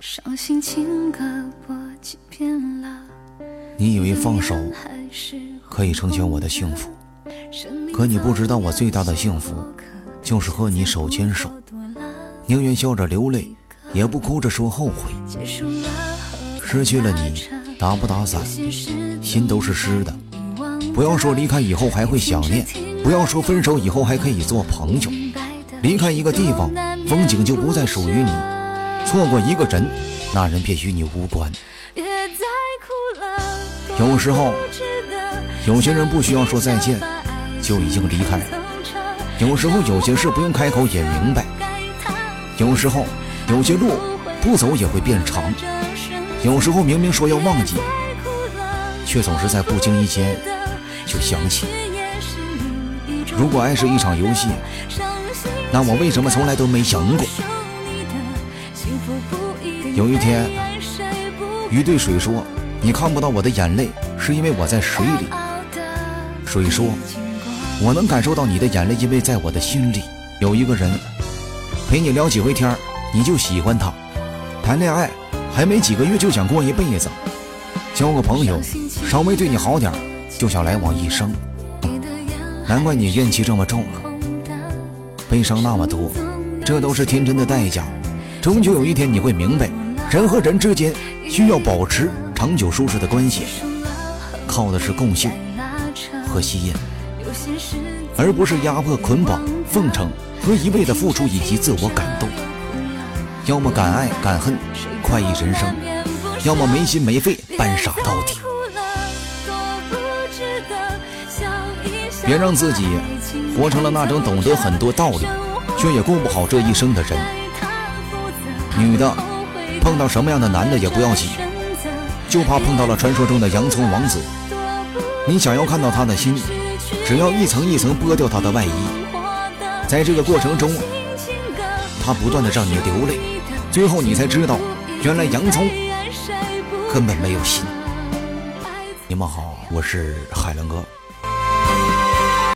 伤心情歌播几遍了你以为放手可以成全我的幸福，可你不知道我最大的幸福就是和你手牵手，宁愿笑着流泪，也不哭着说后悔。失去了你，打不打伞，心都是湿的。不要说离开以后还会想念，不要说分手以后还可以做朋友。离开一个地方，风景就不再属于你；错过一个人，那人便与你无关。有时候，有些人不需要说再见，就已经离开了；有时候，有些事不用开口也明白；有时候，有些路不走也会变长；有时候，明明说要忘记，却总是在不经意间就想起。如果爱是一场游戏，那我为什么从来都没赢过？有一天，鱼对水说：“你看不到我的眼泪，是因为我在水里。”水说：“我能感受到你的眼泪，因为在我的心里有一个人陪你聊几回天，你就喜欢他。谈恋爱还没几个月就想过一辈子，交个朋友稍微对你好点就想来往一生。难怪你怨气这么重。”悲伤那么多，这都是天真的代价。终究有一天你会明白，人和人之间需要保持长久舒适的关系，靠的是共性和吸引，而不是压迫、捆绑、奉承和一味的付出以及自我感动。要么敢爱敢恨，快意人生；要么没心没肺，扮傻到底。别让自己。活成了那种懂得很多道理，却也过不好这一生的人。女的碰到什么样的男的也不要紧，就怕碰到了传说中的洋葱王子。你想要看到他的心，只要一层一层剥掉他的外衣，在这个过程中，他不断的让你流泪，最后你才知道，原来洋葱根本没有心。你们好，我是海伦哥。